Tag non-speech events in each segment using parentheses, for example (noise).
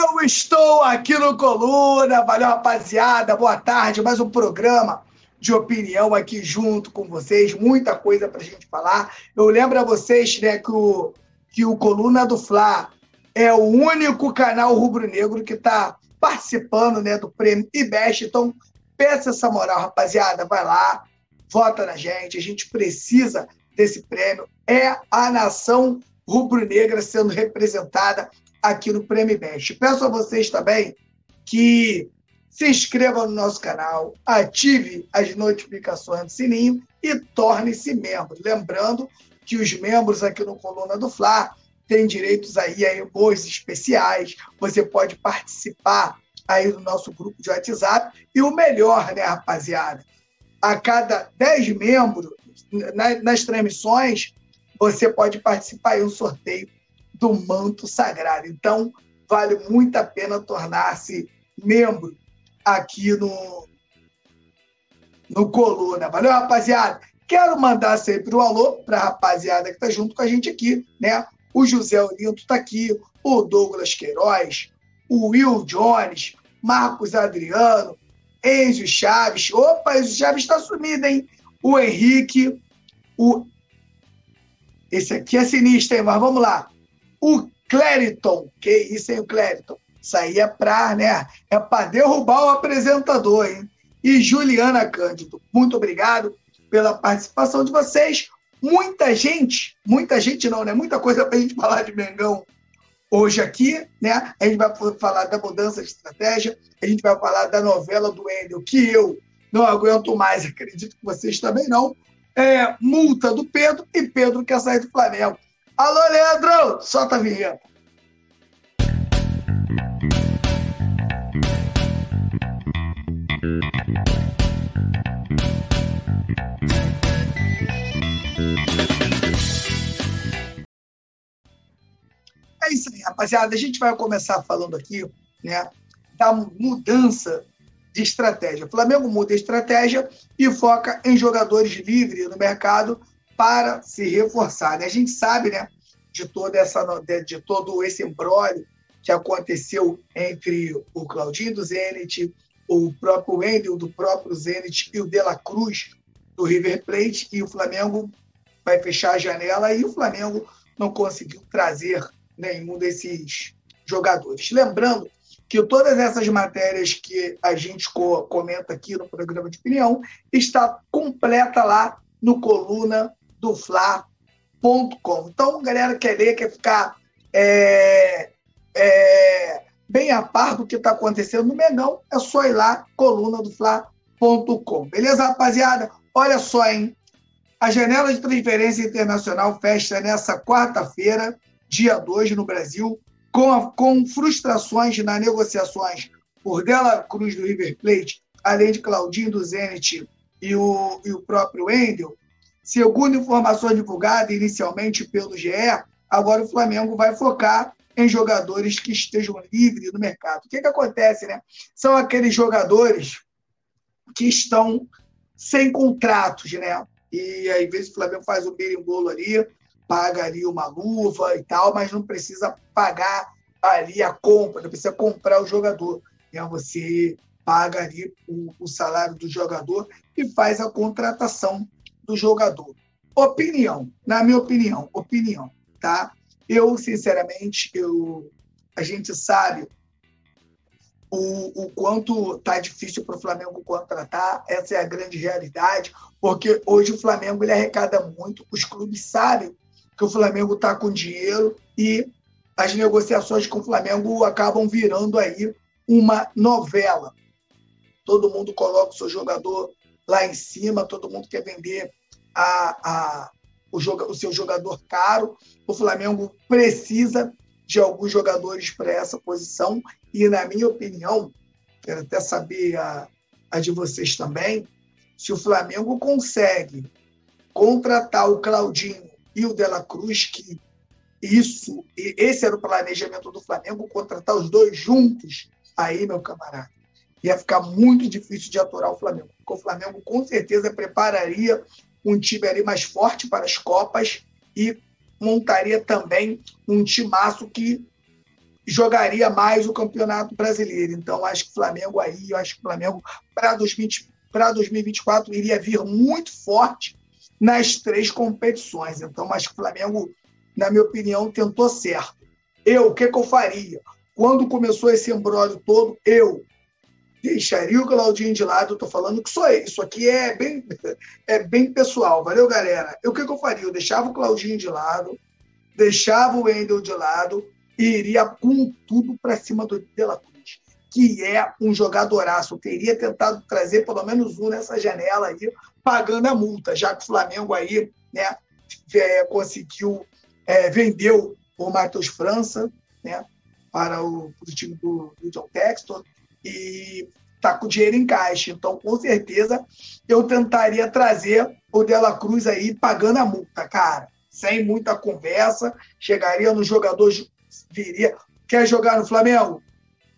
Eu estou aqui no Coluna. Valeu, rapaziada. Boa tarde. Mais um programa de opinião aqui junto com vocês. Muita coisa para a gente falar. Eu lembro a vocês né, que, o, que o Coluna do Fla é o único canal rubro-negro que está participando né, do prêmio IBEST. Então, peça essa moral, rapaziada. Vai lá, vota na gente. A gente precisa desse prêmio. É a nação rubro-negra sendo representada aqui no Prêmio Best. Peço a vocês também que se inscrevam no nosso canal, ative as notificações do sininho e torne-se membro. Lembrando que os membros aqui no Coluna do Fla têm direitos aí a emojis especiais, você pode participar aí do nosso grupo de WhatsApp e o melhor, né, rapaziada? A cada 10 membros nas transmissões, você pode participar em um sorteio do manto sagrado. Então, vale muito a pena tornar-se membro aqui no, no Coluna. Valeu, rapaziada? Quero mandar sempre um alô para a rapaziada que está junto com a gente aqui, né? O José Olinto está aqui, o Douglas Queiroz, o Will Jones, Marcos Adriano, Enzo Chaves. Opa, Enzo Chaves está sumido, hein? O Henrique, o. Esse aqui é sinistro, hein? Mas vamos lá. O Clériton, que isso, hein, o Clériton? Isso aí é para né, é para derrubar o apresentador, hein? E Juliana Cândido, muito obrigado pela participação de vocês. Muita gente, muita gente não, né? Muita coisa para a gente falar de Mengão hoje aqui, né? A gente vai falar da mudança de estratégia, a gente vai falar da novela do Endel, que eu não aguento mais, (laughs) acredito que vocês também não. É, multa do Pedro e Pedro quer sair do Flamengo. Alô, Leandro! Solta a vinheta. É isso aí, rapaziada. A gente vai começar falando aqui né, da mudança de estratégia. O Flamengo muda a estratégia e foca em jogadores livres no mercado para se reforçar. Né? A gente sabe né, de, toda essa, de, de todo esse embrólio que aconteceu entre o Claudinho do Zenit, o próprio Wendel do próprio Zenit e o De La Cruz do River Plate, e o Flamengo vai fechar a janela e o Flamengo não conseguiu trazer nenhum desses jogadores. Lembrando que todas essas matérias que a gente comenta aqui no programa de opinião está completa lá no coluna do Fla.com. Então, galera quer ler, quer ficar é, é, bem a par do que está acontecendo no Mengão, é só ir lá, coluna do Fla.com. Beleza, rapaziada? Olha só, hein? A janela de transferência internacional fecha nessa quarta-feira, dia 2, no Brasil, com, a, com frustrações nas negociações por Dela Cruz do River Plate, além de Claudinho do Zenit e o, e o próprio Wendel, Segundo informações divulgadas inicialmente pelo GE, agora o Flamengo vai focar em jogadores que estejam livres no mercado. O que, que acontece, né? São aqueles jogadores que estão sem contratos, né? E às vezes o Flamengo faz um berimbolo ali, paga ali uma luva e tal, mas não precisa pagar ali a compra, não precisa comprar o jogador. Né? Você paga ali o, o salário do jogador e faz a contratação do jogador. Opinião, na minha opinião, opinião, tá? Eu, sinceramente, eu, a gente sabe o, o quanto tá difícil para o Flamengo contratar, essa é a grande realidade, porque hoje o Flamengo ele arrecada muito, os clubes sabem que o Flamengo está com dinheiro e as negociações com o Flamengo acabam virando aí uma novela. Todo mundo coloca o seu jogador lá em cima, todo mundo quer vender a, a, o, joga, o seu jogador caro. O Flamengo precisa de alguns jogadores para essa posição. E, na minha opinião, quero até saber a, a de vocês também, se o Flamengo consegue contratar o Claudinho e o Dela Cruz, que isso, esse era o planejamento do Flamengo, contratar os dois juntos, aí, meu camarada, ia ficar muito difícil de aturar o Flamengo. Porque o Flamengo, com certeza, prepararia um time ali mais forte para as Copas e montaria também um timaço que jogaria mais o Campeonato Brasileiro. Então, acho que o Flamengo aí, eu acho que o Flamengo para 2024 iria vir muito forte nas três competições. Então, acho que o Flamengo, na minha opinião, tentou certo. Eu, o que, que eu faria? Quando começou esse embrólio todo, eu deixaria o Claudinho de lado. Eu tô falando que eu. Isso aqui é bem, é bem pessoal. Valeu, galera? Eu, o que, que eu faria? Eu deixava o Claudinho de lado, deixava o Wendel de lado e iria com tudo para cima do De La Cruz, que é um jogadoraço. Eu teria tentado trazer pelo menos um nessa janela aí, pagando a multa, já que o Flamengo aí né, é, conseguiu, é, vendeu o Matheus França né, para o, para o time do, do John Texton e está com dinheiro em caixa. Então, com certeza, eu tentaria trazer o Dela Cruz aí pagando a multa, cara. Sem muita conversa, chegaria no jogador, viria. Quer jogar no Flamengo?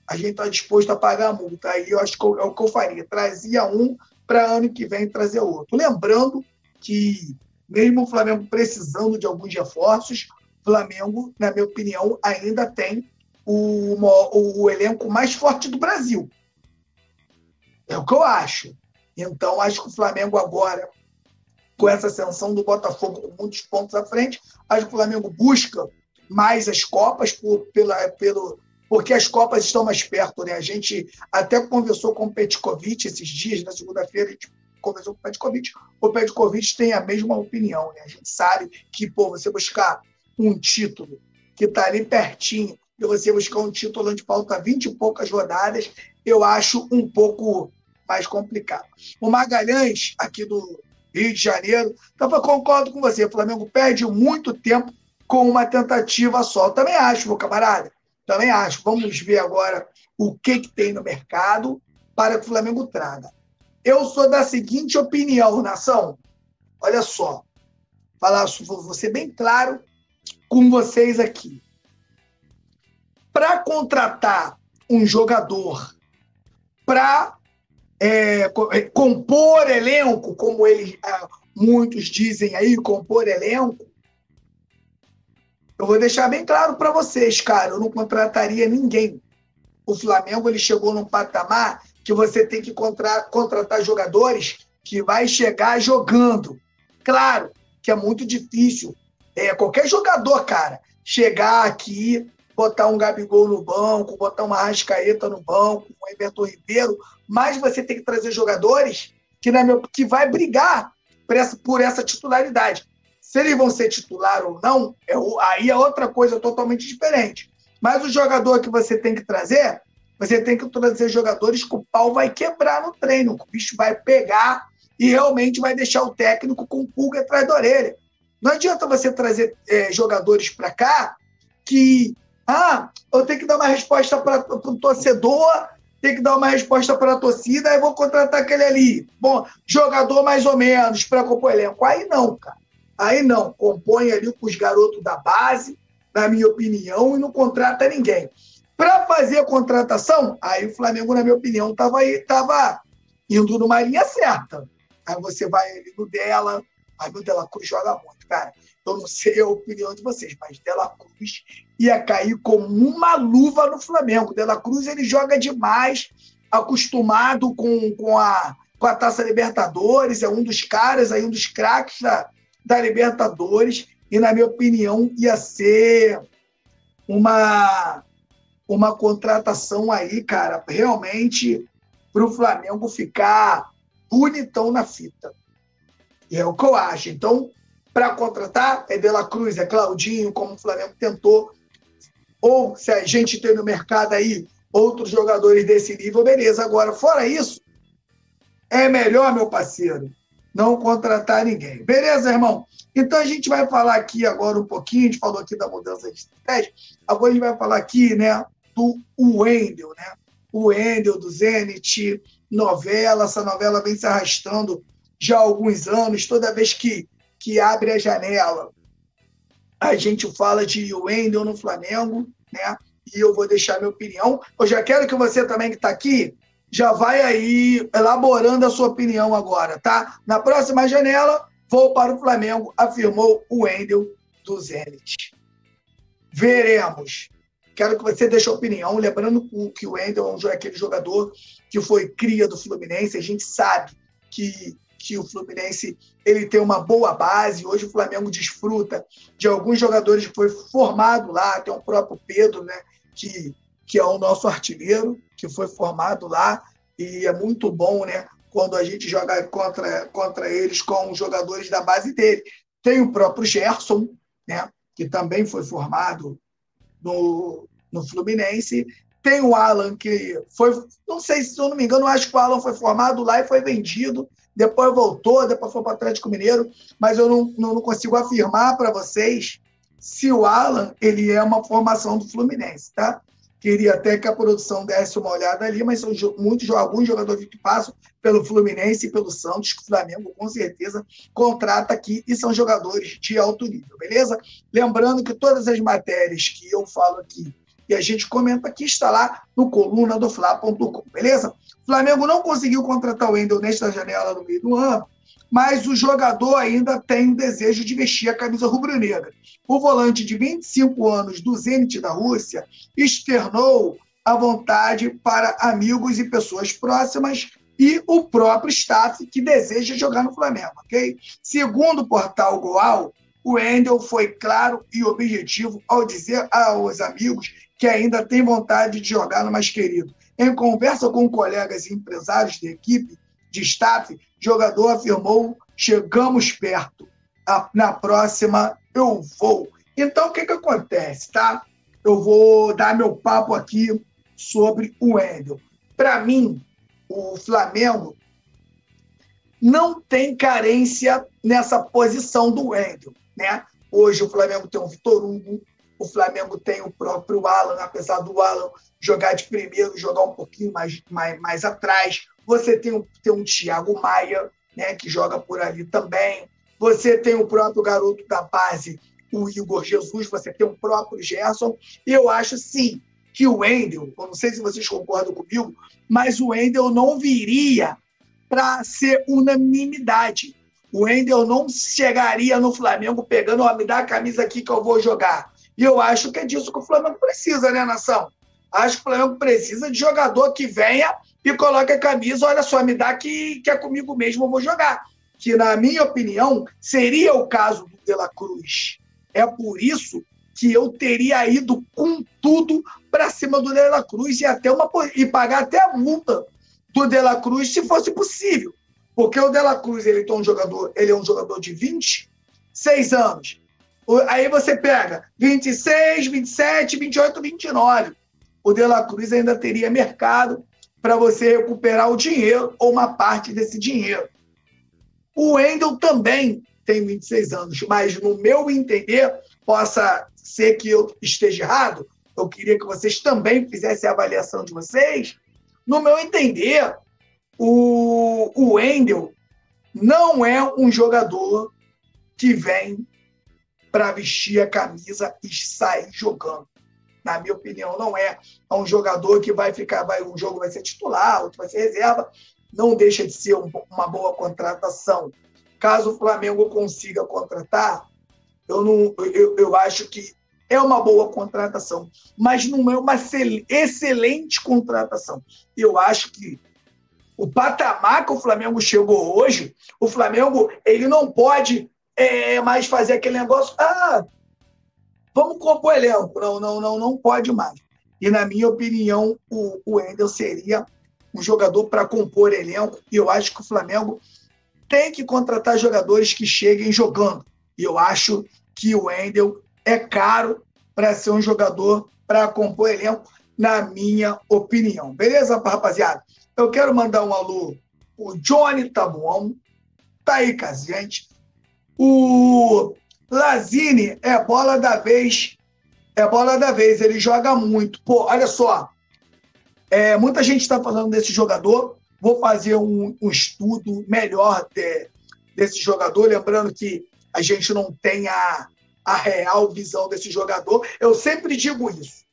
A gente está disposto a pagar a multa. Aí eu acho que é o que eu faria. Trazia um para ano que vem trazer outro. Lembrando que, mesmo o Flamengo precisando de alguns reforços, Flamengo, na minha opinião, ainda tem o, o, o elenco mais forte do Brasil. É o que eu acho. Então, acho que o Flamengo agora, com essa ascensão do Botafogo com muitos pontos à frente, acho que o Flamengo busca mais as Copas por, pela, pelo, porque as Copas estão mais perto. Né? A gente até conversou com o Petkovic esses dias, na segunda-feira, a gente conversou com o Petkovic. O Petkovic tem a mesma opinião. Né? A gente sabe que pô, você buscar um título que está ali pertinho e você buscar um título onde falta 20 e poucas rodadas, eu acho um pouco mais complicado. O Magalhães, aqui do Rio de Janeiro, então eu concordo com você, o Flamengo perde muito tempo com uma tentativa só. Também acho, meu camarada. Também acho. Vamos ver agora o que, que tem no mercado para que o Flamengo traga. Eu sou da seguinte opinião, nação. Olha só. Falar, vou ser bem claro com vocês aqui para contratar um jogador para é, é, compor elenco, como eles é, muitos dizem aí, compor elenco, eu vou deixar bem claro para vocês, cara, eu não contrataria ninguém. O Flamengo ele chegou num patamar que você tem que contra, contratar jogadores que vai chegar jogando. Claro que é muito difícil. É, qualquer jogador, cara, chegar aqui botar um Gabigol no banco, botar uma Rascaeta no banco, um Everton Ribeiro, mas você tem que trazer jogadores que, na meu, que vai brigar por essa, por essa titularidade. Se eles vão ser titular ou não, é, aí é outra coisa totalmente diferente. Mas o jogador que você tem que trazer, você tem que trazer jogadores que o pau vai quebrar no treino, que o bicho vai pegar e realmente vai deixar o técnico com pulga atrás da orelha. Não adianta você trazer é, jogadores para cá que ah, eu tenho que dar uma resposta para o torcedor, tenho que dar uma resposta para a torcida, aí vou contratar aquele ali. Bom, jogador mais ou menos para compor elenco. Aí não, cara. Aí não. Compõe ali com os garotos da base, na minha opinião, e não contrata ninguém. Para fazer a contratação, aí o Flamengo, na minha opinião, estava tava indo numa linha certa. Aí você vai ali no dela, aí o Dela Cruz joga muito, cara. Eu não sei a opinião de vocês, mas Dela Cruz ia cair como uma luva no Flamengo. Dela Cruz ele joga demais, acostumado com, com, a, com a Taça Libertadores, é um dos caras, aí um dos craques da, da Libertadores, e na minha opinião ia ser uma, uma contratação aí, cara, realmente para o Flamengo ficar bonitão na fita. E é o que eu acho. Então, para contratar é De La Cruz, é Claudinho, como o Flamengo tentou. Ou se a gente tem no mercado aí outros jogadores desse nível, beleza. Agora, fora isso, é melhor, meu parceiro, não contratar ninguém. Beleza, irmão? Então a gente vai falar aqui agora um pouquinho, a gente falou aqui da mudança de estratégia, agora a gente vai falar aqui, né, do Wendel, né? O Wendel do Zenit, novela, essa novela vem se arrastando já há alguns anos, toda vez que que abre a janela. A gente fala de Wendel no Flamengo, né? E eu vou deixar minha opinião. Eu já quero que você também que está aqui já vai aí elaborando a sua opinião agora, tá? Na próxima janela, vou para o Flamengo, afirmou o Wendel do Zenit. Veremos. Quero que você deixe a opinião, lembrando que o Wendel é aquele jogador que foi cria do Fluminense. A gente sabe que, que o Fluminense ele tem uma boa base. Hoje o Flamengo desfruta de alguns jogadores que foi formado lá. Tem o próprio Pedro, né, que, que é o nosso artilheiro, que foi formado lá. E é muito bom né, quando a gente joga contra, contra eles com os jogadores da base dele. Tem o próprio Gerson, né, que também foi formado no, no Fluminense. Tem o Alan, que foi, não sei se eu não me engano, acho que o Alan foi formado lá e foi vendido, depois voltou, depois foi para o Atlético Mineiro, mas eu não, não consigo afirmar para vocês se o Alan ele é uma formação do Fluminense, tá? Queria até que a produção desse uma olhada ali, mas são muitos, alguns jogadores que passam pelo Fluminense e pelo Santos, que o Flamengo com certeza contrata aqui e são jogadores de alto nível, beleza? Lembrando que todas as matérias que eu falo aqui e a gente comenta aqui está lá no coluna do Fla.com, beleza? O Flamengo não conseguiu contratar o Wendel nesta janela no meio do ano, mas o jogador ainda tem o desejo de vestir a camisa rubro-negra. O volante de 25 anos do Zenit da Rússia externou a vontade para amigos e pessoas próximas e o próprio staff que deseja jogar no Flamengo, ok? Segundo o portal Goal, o Endel foi claro e objetivo ao dizer aos amigos que ainda tem vontade de jogar no mais querido. Em conversa com colegas e empresários da equipe, de staff, jogador afirmou: chegamos perto. Na próxima eu vou. Então, o que, que acontece, tá? Eu vou dar meu papo aqui sobre o Wendel. Para mim, o Flamengo não tem carência nessa posição do Wendel, né? Hoje o Flamengo tem o Vitor Hugo, o Flamengo tem o próprio Alan, apesar do Alan jogar de primeiro, jogar um pouquinho mais, mais, mais atrás. Você tem, um, tem um Thiago Maia, né, que joga por ali também. Você tem o próprio garoto da base, o Igor Jesus, você tem o próprio Gerson. Eu acho, sim, que o Wendel, eu não sei se vocês concordam comigo, mas o Wendel não viria para ser unanimidade. O Wendel não chegaria no Flamengo pegando, me dá a camisa aqui que eu vou jogar. E eu acho que é disso que o Flamengo precisa, né, nação? Acho que o Flamengo precisa de jogador que venha e coloque a camisa, olha só, me dá que, que é comigo mesmo, eu vou jogar. Que, na minha opinião, seria o caso do De La Cruz. É por isso que eu teria ido com tudo para cima do De La Cruz e, até uma, e pagar até a multa do De La Cruz, se fosse possível. Porque o De La Cruz ele, é um jogador, ele é um jogador de 26 anos. Aí você pega 26, 27, 28, 29. O De La Cruz ainda teria mercado para você recuperar o dinheiro ou uma parte desse dinheiro. O Wendel também tem 26 anos, mas no meu entender, possa ser que eu esteja errado, eu queria que vocês também fizessem a avaliação de vocês. No meu entender, o, o Wendel não é um jogador que vem para vestir a camisa e sair jogando na minha opinião, não é. É um jogador que vai ficar, vai, um jogo vai ser titular, outro vai ser reserva. Não deixa de ser um, uma boa contratação. Caso o Flamengo consiga contratar, eu, não, eu, eu acho que é uma boa contratação, mas não é uma excelente contratação. Eu acho que o patamar que o Flamengo chegou hoje, o Flamengo ele não pode é, mais fazer aquele negócio. Ah, Vamos compor elenco. Não, não, não, não pode mais. E, na minha opinião, o, o Wendel seria um jogador para compor elenco. E eu acho que o Flamengo tem que contratar jogadores que cheguem jogando. E eu acho que o Wendel é caro para ser um jogador para compor elenco, na minha opinião. Beleza, rapaziada? Eu quero mandar um alô o Johnny Tabuão. Tá aí com a gente. O Lazini é bola da vez. É bola da vez. Ele joga muito. Pô, olha só. É, muita gente está falando desse jogador. Vou fazer um, um estudo melhor de, desse jogador. Lembrando que a gente não tem a, a real visão desse jogador. Eu sempre digo isso.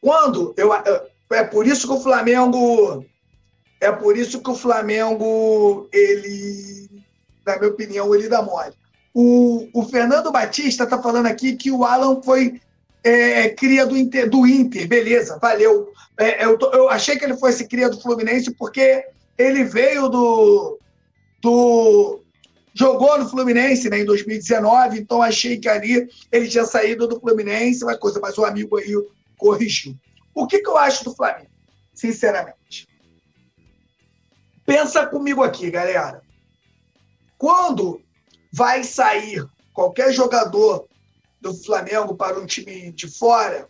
Quando eu. É por isso que o Flamengo. É por isso que o Flamengo, ele, na minha opinião, ele dá mole. O, o Fernando Batista está falando aqui que o Alan foi é, cria do Inter, do Inter, beleza, valeu. É, eu, eu achei que ele fosse cria do Fluminense porque ele veio do, do jogou no Fluminense né, em 2019, então achei que ali ele tinha saído do Fluminense, uma coisa, mas o amigo aí corrigiu. O que, que eu acho do Flamengo, sinceramente? Pensa comigo aqui, galera. Quando vai sair qualquer jogador do Flamengo para um time de fora,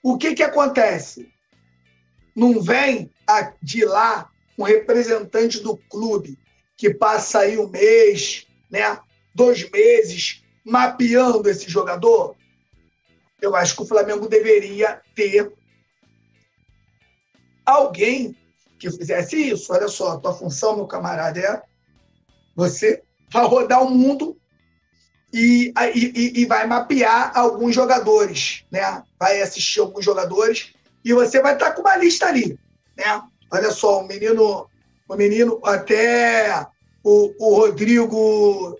o que, que acontece? Não vem de lá um representante do clube que passa aí um mês, né, dois meses, mapeando esse jogador? Eu acho que o Flamengo deveria ter alguém que fizesse isso. Olha só, tua função, meu camarada, é você vai rodar o mundo e, e, e, vai mapear alguns jogadores, né? Vai assistir alguns jogadores e você vai estar com uma lista ali, né? Olha só, o menino, o menino até o, o Rodrigo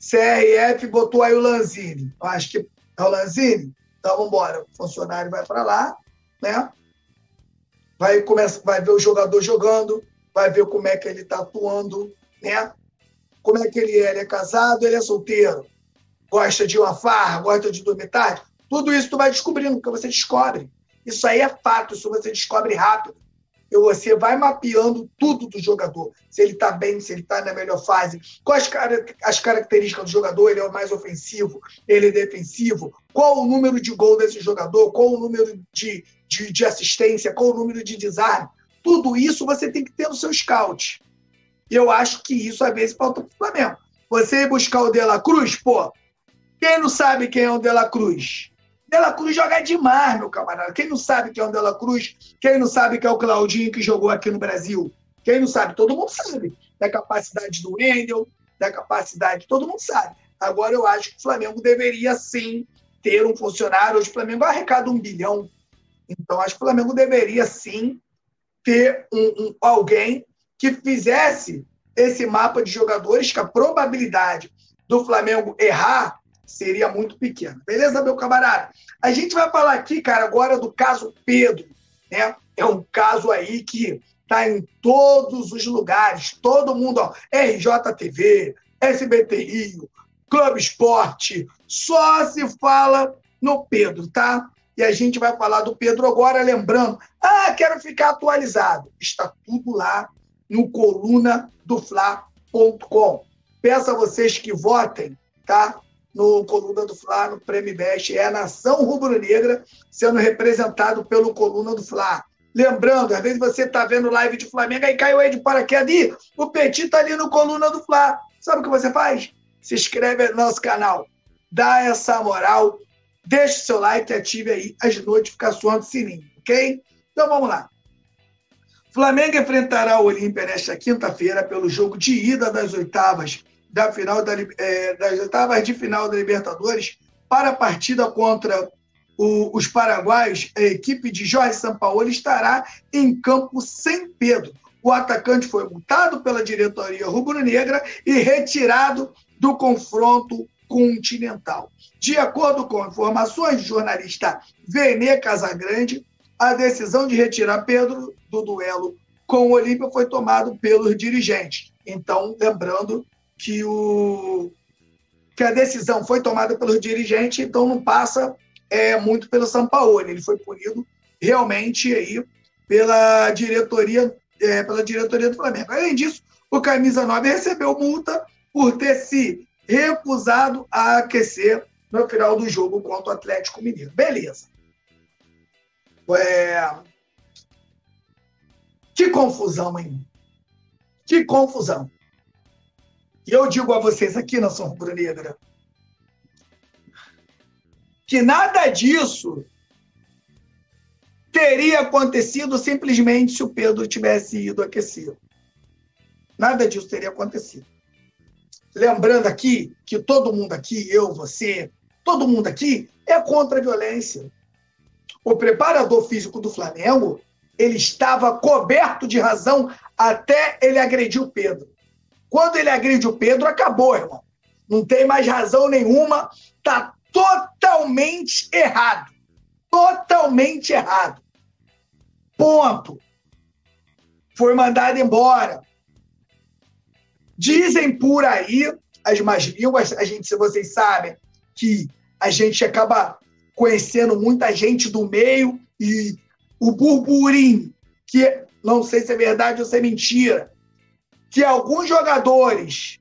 CRF botou aí o Lanzini. Eu acho que é o Lanzini. Então vamos embora. O funcionário vai para lá, né? Vai começa, vai ver o jogador jogando, vai ver como é que ele está atuando, né? Como é que ele é? Ele é casado, ele é solteiro? Gosta de uma farra, gosta de dormir tarde? Tudo isso tu vai descobrindo, porque você descobre. Isso aí é fato, isso você descobre rápido. E você vai mapeando tudo do jogador. Se ele está bem, se ele está na melhor fase, quais as características do jogador, ele é o mais ofensivo, ele é defensivo, qual o número de gol desse jogador, qual o número de, de, de assistência, qual o número de desarme. Tudo isso você tem que ter no seu scout. E eu acho que isso às vezes falta para o Flamengo. Você ir buscar o De La Cruz, pô, quem não sabe quem é o De La Cruz? De La Cruz joga demais, meu camarada. Quem não sabe quem é o De La Cruz? Quem não sabe quem é o Claudinho que jogou aqui no Brasil? Quem não sabe? Todo mundo sabe. Da capacidade do Wendel, da capacidade, todo mundo sabe. Agora eu acho que o Flamengo deveria sim ter um funcionário. Hoje o Flamengo arrecada um bilhão. Então acho que o Flamengo deveria sim ter um, um alguém que fizesse esse mapa de jogadores que a probabilidade do Flamengo errar seria muito pequena. Beleza, meu camarada? A gente vai falar aqui, cara, agora do caso Pedro. Né? É um caso aí que está em todos os lugares. Todo mundo, ó, RJTV, SBT Rio, Clube Esporte, só se fala no Pedro, tá? E a gente vai falar do Pedro agora, lembrando. Ah, quero ficar atualizado. Está tudo lá no coluna do Fla.com. Peço a vocês que votem, tá? No Coluna do Fla, no Prêmio Best, é a nação rubro-negra sendo representado pelo Coluna do Fla. Lembrando, às vezes você está vendo live de Flamengo, aí caiu aí de paraquedas, o Petit está ali no Coluna do Fla. Sabe o que você faz? Se inscreve no nosso canal, dá essa moral, deixa o seu like e ative aí as notificações do sininho, ok? Então vamos lá. Flamengo enfrentará o Olímpia nesta quinta-feira pelo jogo de ida das oitavas da final da, é, das oitavas de final da Libertadores para a partida contra o, os paraguaios. A equipe de Jorge Sampaoli estará em campo sem Pedro. O atacante foi multado pela diretoria rubro-negra e retirado do confronto continental. De acordo com informações do jornalista Vene Casagrande, a decisão de retirar Pedro do duelo com o Olímpia foi tomado pelos dirigentes. Então, lembrando que, o, que a decisão foi tomada pelos dirigentes, então não passa é, muito pelo São Paulo. Ele foi punido realmente aí pela diretoria, é, pela diretoria do Flamengo. Além disso, o Camisa 9 recebeu multa por ter se recusado a aquecer no final do jogo contra o Atlético Mineiro. Beleza. É... Que confusão, hein? Que confusão. E eu digo a vocês aqui, nação rubro-negra, que nada disso teria acontecido simplesmente se o Pedro tivesse ido aquecer. Nada disso teria acontecido. Lembrando aqui que todo mundo aqui, eu, você, todo mundo aqui é contra a violência o preparador físico do Flamengo, ele estava coberto de razão até ele agredir o Pedro. Quando ele agride o Pedro, acabou, irmão. Não tem mais razão nenhuma, tá totalmente errado. Totalmente errado. Ponto. Foi mandado embora. Dizem por aí as más línguas, a gente, se vocês sabem, que a gente acaba conhecendo muita gente do meio e o burburinho, que não sei se é verdade ou se é mentira, que alguns jogadores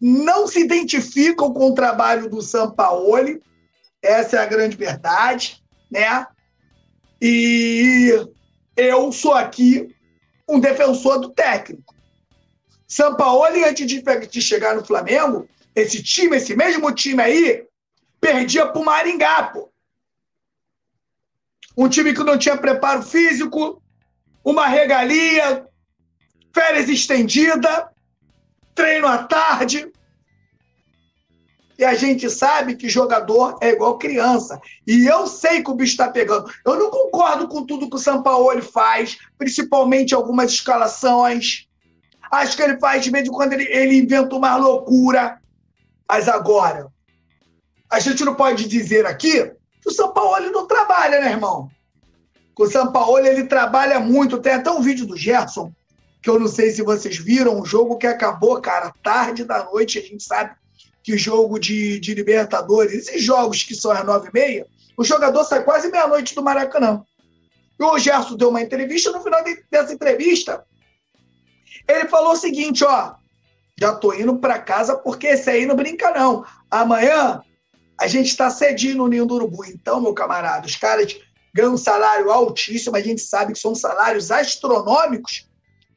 não se identificam com o trabalho do Sampaoli, essa é a grande verdade, né? E eu sou aqui um defensor do técnico. Sampaoli, antes de, chegar no Flamengo, esse time, esse mesmo time aí, perdia para o Maringá, pô. Um time que não tinha preparo físico, uma regalia, férias estendida, treino à tarde. E a gente sabe que jogador é igual criança. E eu sei que o bicho está pegando. Eu não concordo com tudo que o Sampaoli faz, principalmente algumas escalações. Acho que ele faz de vez em quando ele, ele inventa uma loucura. Mas agora, a gente não pode dizer aqui que o Sampaoli não trabalha, né, irmão? O Sampaoli ele trabalha muito. Tem até um vídeo do Gerson, que eu não sei se vocês viram, um jogo que acabou, cara, tarde da noite. A gente sabe que jogo de, de Libertadores, esses jogos que são às nove e meia, o jogador sai quase meia-noite do Maracanã. E o Gerson deu uma entrevista, no final dessa entrevista, ele falou o seguinte, ó, já tô indo para casa porque esse aí não brinca não. Amanhã a gente está cedinho no Ninho do Urubu. Então, meu camarada, os caras ganham um salário altíssimo, a gente sabe que são salários astronômicos,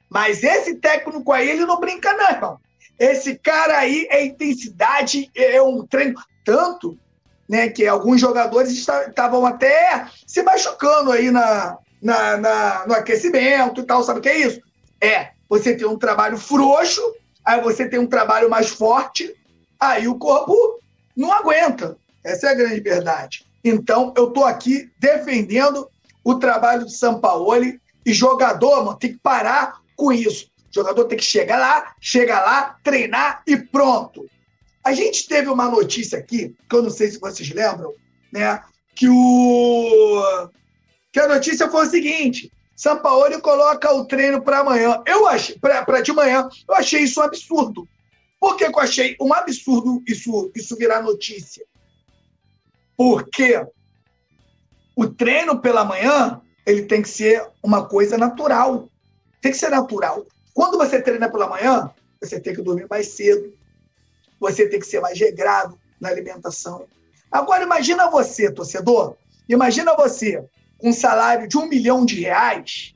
mas esse técnico aí, ele não brinca não, irmão. Esse cara aí é intensidade, é um treino. Tanto né, que alguns jogadores estavam até se machucando aí na, na, na, no aquecimento e tal. Sabe o que é isso? É, você tem um trabalho frouxo, aí você tem um trabalho mais forte, aí o corpo não aguenta. Essa é a grande verdade. Então, eu estou aqui defendendo o trabalho do Sampaoli e jogador, mano, tem que parar com isso. O jogador tem que chegar lá, chegar lá, treinar e pronto. A gente teve uma notícia aqui, que eu não sei se vocês lembram, né? Que o que a notícia foi o seguinte: Sampaoli coloca o treino para amanhã. Eu achei para de manhã. Eu achei isso um absurdo. Por que, eu achei um absurdo isso isso virar notícia? Porque o treino pela manhã ele tem que ser uma coisa natural. Tem que ser natural. Quando você treina pela manhã, você tem que dormir mais cedo, você tem que ser mais regrado na alimentação. Agora, imagina você, torcedor, imagina você com um salário de um milhão de reais,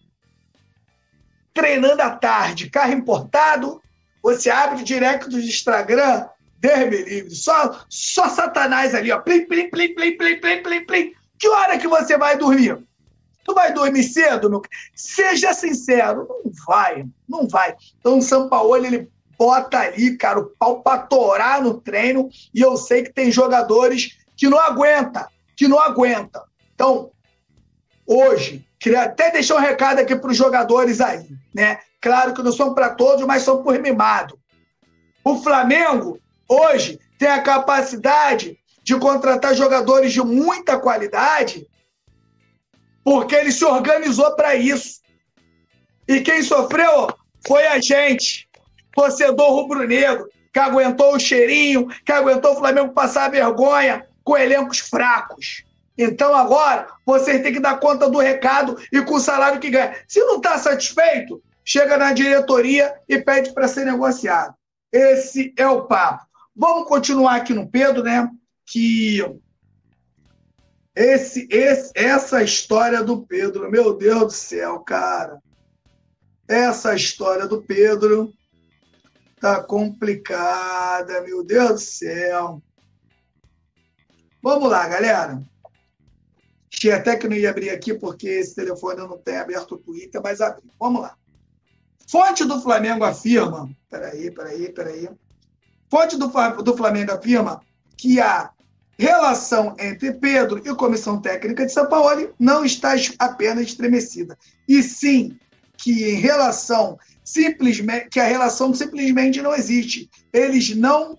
treinando à tarde, carro importado, você abre direto do Instagram, Deus me livre. Só, só Satanás ali, ó. Plim, plim, plim, plim, plim, plim, plim, plim. Que hora que você vai dormir? Tu vai dormir cedo, meu? Seja sincero, não vai, não vai. Então o São Paulo ele bota ali, cara, o pau pra torar no treino, e eu sei que tem jogadores que não aguenta, que não aguenta. Então, hoje, queria até deixar um recado aqui para os jogadores aí, né? Claro que não são para todos, mas são por mimado. O Flamengo, hoje, tem a capacidade de contratar jogadores de muita qualidade porque ele se organizou para isso. E quem sofreu foi a gente, torcedor rubro-negro, que aguentou o cheirinho, que aguentou o Flamengo passar vergonha com elencos fracos. Então agora vocês têm que dar conta do recado e com o salário que ganha. Se não está satisfeito, chega na diretoria e pede para ser negociado. Esse é o papo. Vamos continuar aqui no Pedro, né? Que esse, esse, essa história do Pedro, meu Deus do céu, cara. Essa história do Pedro tá complicada, meu Deus do céu. Vamos lá, galera. Achei até que não ia abrir aqui porque esse telefone não tem aberto o Twitter, mas abri. Vamos lá. Fonte do Flamengo afirma. Peraí, peraí, peraí. Fonte do, do Flamengo afirma que a relação entre Pedro e comissão técnica de São Paulo não está apenas estremecida, e sim que em relação simplesmente que a relação simplesmente não existe. Eles não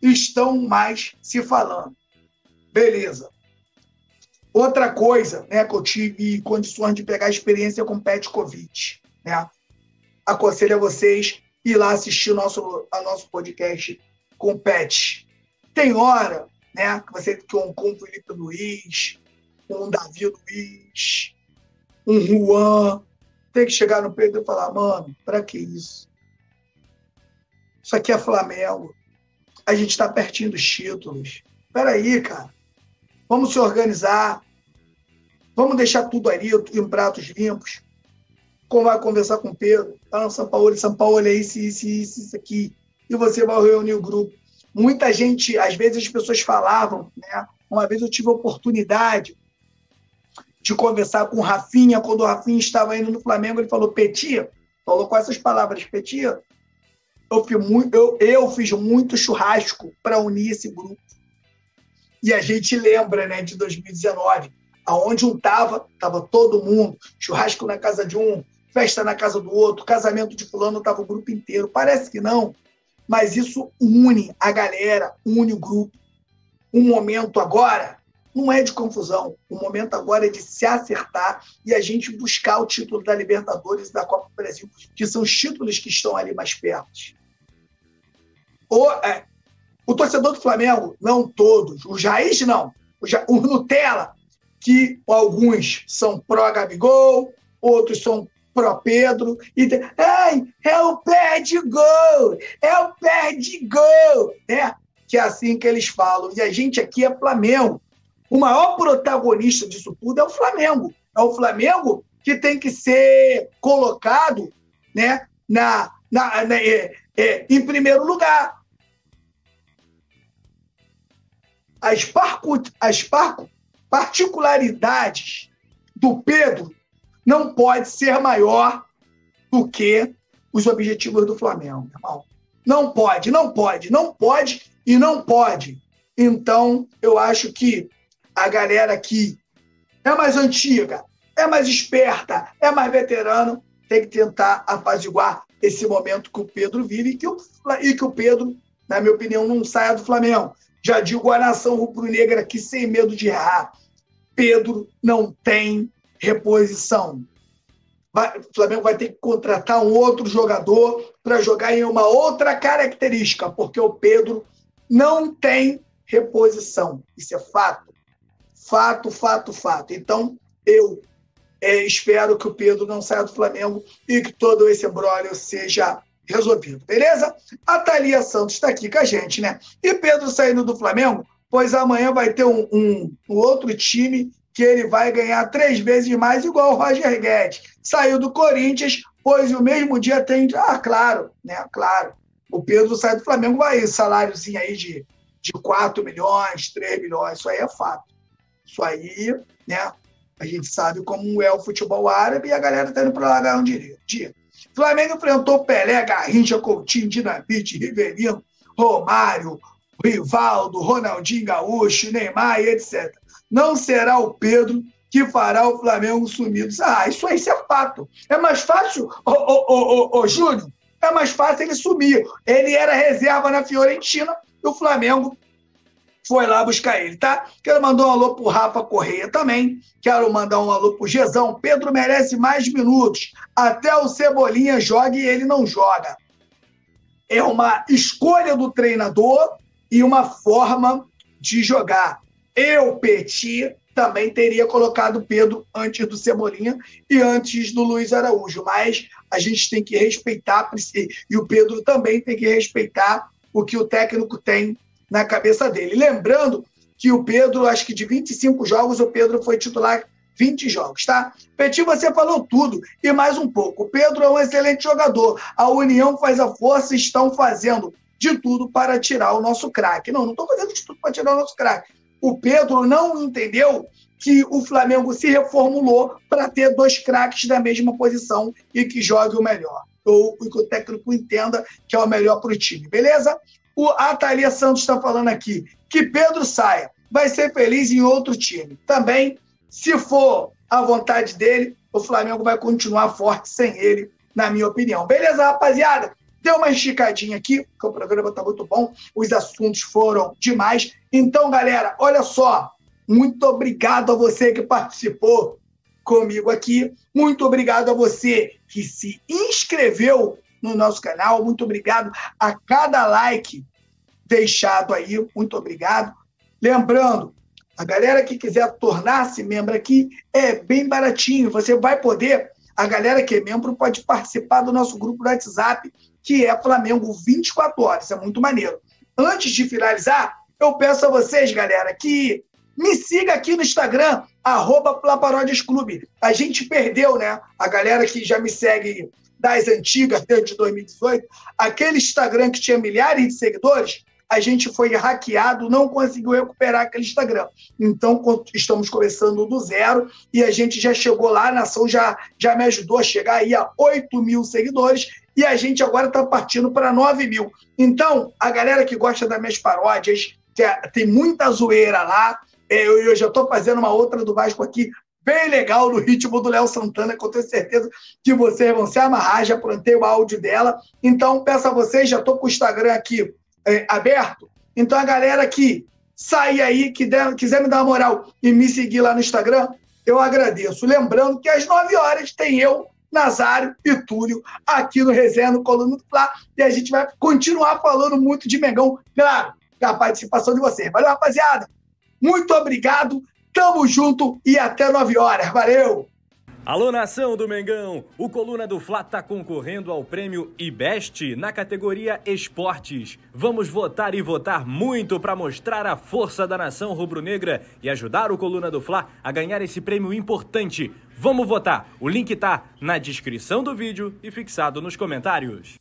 estão mais se falando. Beleza. Outra coisa, né, que eu tive condições de pegar experiência com Petkovic, né? Aconselho a vocês ir lá assistir o nosso, a nosso podcast com Pet. Tem hora, né, que você com, com o Felipe Luiz, com o Davi Luiz, um Juan, tem que chegar no Pedro e falar, mano, para que isso? Isso aqui é Flamengo. A gente está pertinho dos títulos. Peraí, cara. Vamos se organizar. Vamos deixar tudo ali em pratos limpos. Vai conversar com Pedro? Fala no São Paulo, São Paulo é isso, isso, isso, isso aqui. E você vai reunir o grupo. Muita gente, às vezes as pessoas falavam, né? Uma vez eu tive a oportunidade de conversar com o Rafinha, quando o Rafinha estava indo no Flamengo, ele falou, Petia, falou com essas palavras, Petia, eu fiz muito, eu, eu fiz muito churrasco para unir esse grupo. E a gente lembra, né, de 2019, aonde um tava, tava todo mundo, churrasco na casa de um, festa na casa do outro, casamento de fulano, tava o grupo inteiro. Parece que não, mas isso une a galera, une o grupo. Um momento agora não é de confusão. O momento agora é de se acertar e a gente buscar o título da Libertadores e da Copa do Brasil, que são os títulos que estão ali mais perto. O, é, o torcedor do Flamengo, não todos, o Jair não, o, o Nutella, que alguns são pró-Gabigol, outros são pró-Pedro, e tem, Ai, é o pé de gol, é o pé de gol, né? Que é assim que eles falam. E a gente aqui é Flamengo. O maior protagonista disso tudo é o Flamengo. É o Flamengo que tem que ser colocado né, na, na, na é, é, em primeiro lugar. As, parcu, as par, particularidades do Pedro não pode ser maior do que os objetivos do Flamengo, irmão. Não pode, não pode, não pode e não pode. Então, eu acho que a galera que é mais antiga, é mais esperta, é mais veterano, tem que tentar apaziguar esse momento que o Pedro vive e que o, e que o Pedro, na minha opinião, não saia do Flamengo. Já digo a nação rubro-negra aqui sem medo de errar. Pedro não tem reposição. Vai, o Flamengo vai ter que contratar um outro jogador para jogar em uma outra característica, porque o Pedro não tem reposição. Isso é fato. Fato, fato, fato. Então, eu é, espero que o Pedro não saia do Flamengo e que todo esse embrólio seja resolvido, beleza? A Thalia Santos está aqui com a gente, né? E Pedro saindo do Flamengo, pois amanhã vai ter um, um, um outro time que ele vai ganhar três vezes mais, igual o Roger Guedes. Saiu do Corinthians, pois o mesmo dia tem. Ah, claro, né? Claro. O Pedro sai do Flamengo, vai saláriozinho aí de, de 4 milhões, 3 milhões, isso aí é fato. Isso aí, né? A gente sabe como é o futebol árabe e a galera tá indo para lá ganhar um dia. Flamengo enfrentou Pelé, Garrincha, Coutinho, Dinamite, Rivelino, Romário, Rivaldo, Ronaldinho Gaúcho, Neymar e etc. Não será o Pedro que fará o Flamengo sumido. Ah, isso aí isso é fato. É mais fácil, ô, ô, Júnior, é mais fácil ele sumir. Ele era reserva na Fiorentina e o Flamengo foi lá buscar ele, tá? Quero mandar um alô pro Rafa Correia também. Quero mandar um alô pro Gezão. Pedro merece mais minutos. Até o Cebolinha joga e ele não joga. É uma escolha do treinador e uma forma de jogar. Eu, Petit, também teria colocado Pedro antes do Cebolinha e antes do Luiz Araújo, mas a gente tem que respeitar, e o Pedro também tem que respeitar o que o técnico tem na cabeça dele. Lembrando que o Pedro, acho que de 25 jogos, o Pedro foi titular 20 jogos, tá? Petit, você falou tudo e mais um pouco. O Pedro é um excelente jogador. A União faz a força e estão fazendo de tudo para tirar o nosso craque. Não, não estou fazendo de tudo para tirar o nosso craque. O Pedro não entendeu que o Flamengo se reformulou para ter dois craques da mesma posição e que jogue o melhor. Ou que o técnico entenda que é o melhor para o time, beleza? O Atalia Santos está falando aqui que Pedro saia, vai ser feliz em outro time. Também, se for a vontade dele, o Flamengo vai continuar forte sem ele, na minha opinião. Beleza, rapaziada? Deu uma esticadinha aqui, porque o programa está muito bom, os assuntos foram demais. Então, galera, olha só, muito obrigado a você que participou comigo aqui, muito obrigado a você que se inscreveu no nosso canal, muito obrigado a cada like deixado aí, muito obrigado. Lembrando, a galera que quiser tornar-se membro aqui é bem baratinho. Você vai poder, a galera que é membro pode participar do nosso grupo do WhatsApp, que é Flamengo 24 horas. É muito maneiro. Antes de finalizar, eu peço a vocês, galera, que me siga aqui no Instagram, arroba Clube. A gente perdeu, né? A galera que já me segue das antigas, desde 2018, aquele Instagram que tinha milhares de seguidores, a gente foi hackeado, não conseguiu recuperar aquele Instagram. Então, estamos começando do zero e a gente já chegou lá, a nação já, já me ajudou a chegar aí a 8 mil seguidores e a gente agora está partindo para 9 mil. Então, a galera que gosta das minhas paródias, é, tem muita zoeira lá. É, eu, eu já estou fazendo uma outra do Vasco aqui, bem legal, no ritmo do Léo Santana, que eu tenho certeza que vocês vão se amarrar. Já plantei o áudio dela. Então, peço a vocês, já estou com o Instagram aqui é, aberto. Então, a galera que sair aí, que der, quiser me dar uma moral e me seguir lá no Instagram, eu agradeço. Lembrando que às 9 horas tem eu, Nazário e Túlio, aqui no Resenha, no Coluna do Fla, e a gente vai continuar falando muito de Mengão, claro, com a participação de vocês. Valeu, rapaziada! Muito obrigado, tamo junto e até 9 horas. Valeu! Alô, nação do Mengão! O Coluna do Fla está concorrendo ao prêmio IBEST na categoria Esportes. Vamos votar e votar muito para mostrar a força da nação rubro-negra e ajudar o Coluna do Fla a ganhar esse prêmio importante. Vamos votar! O link tá na descrição do vídeo e fixado nos comentários.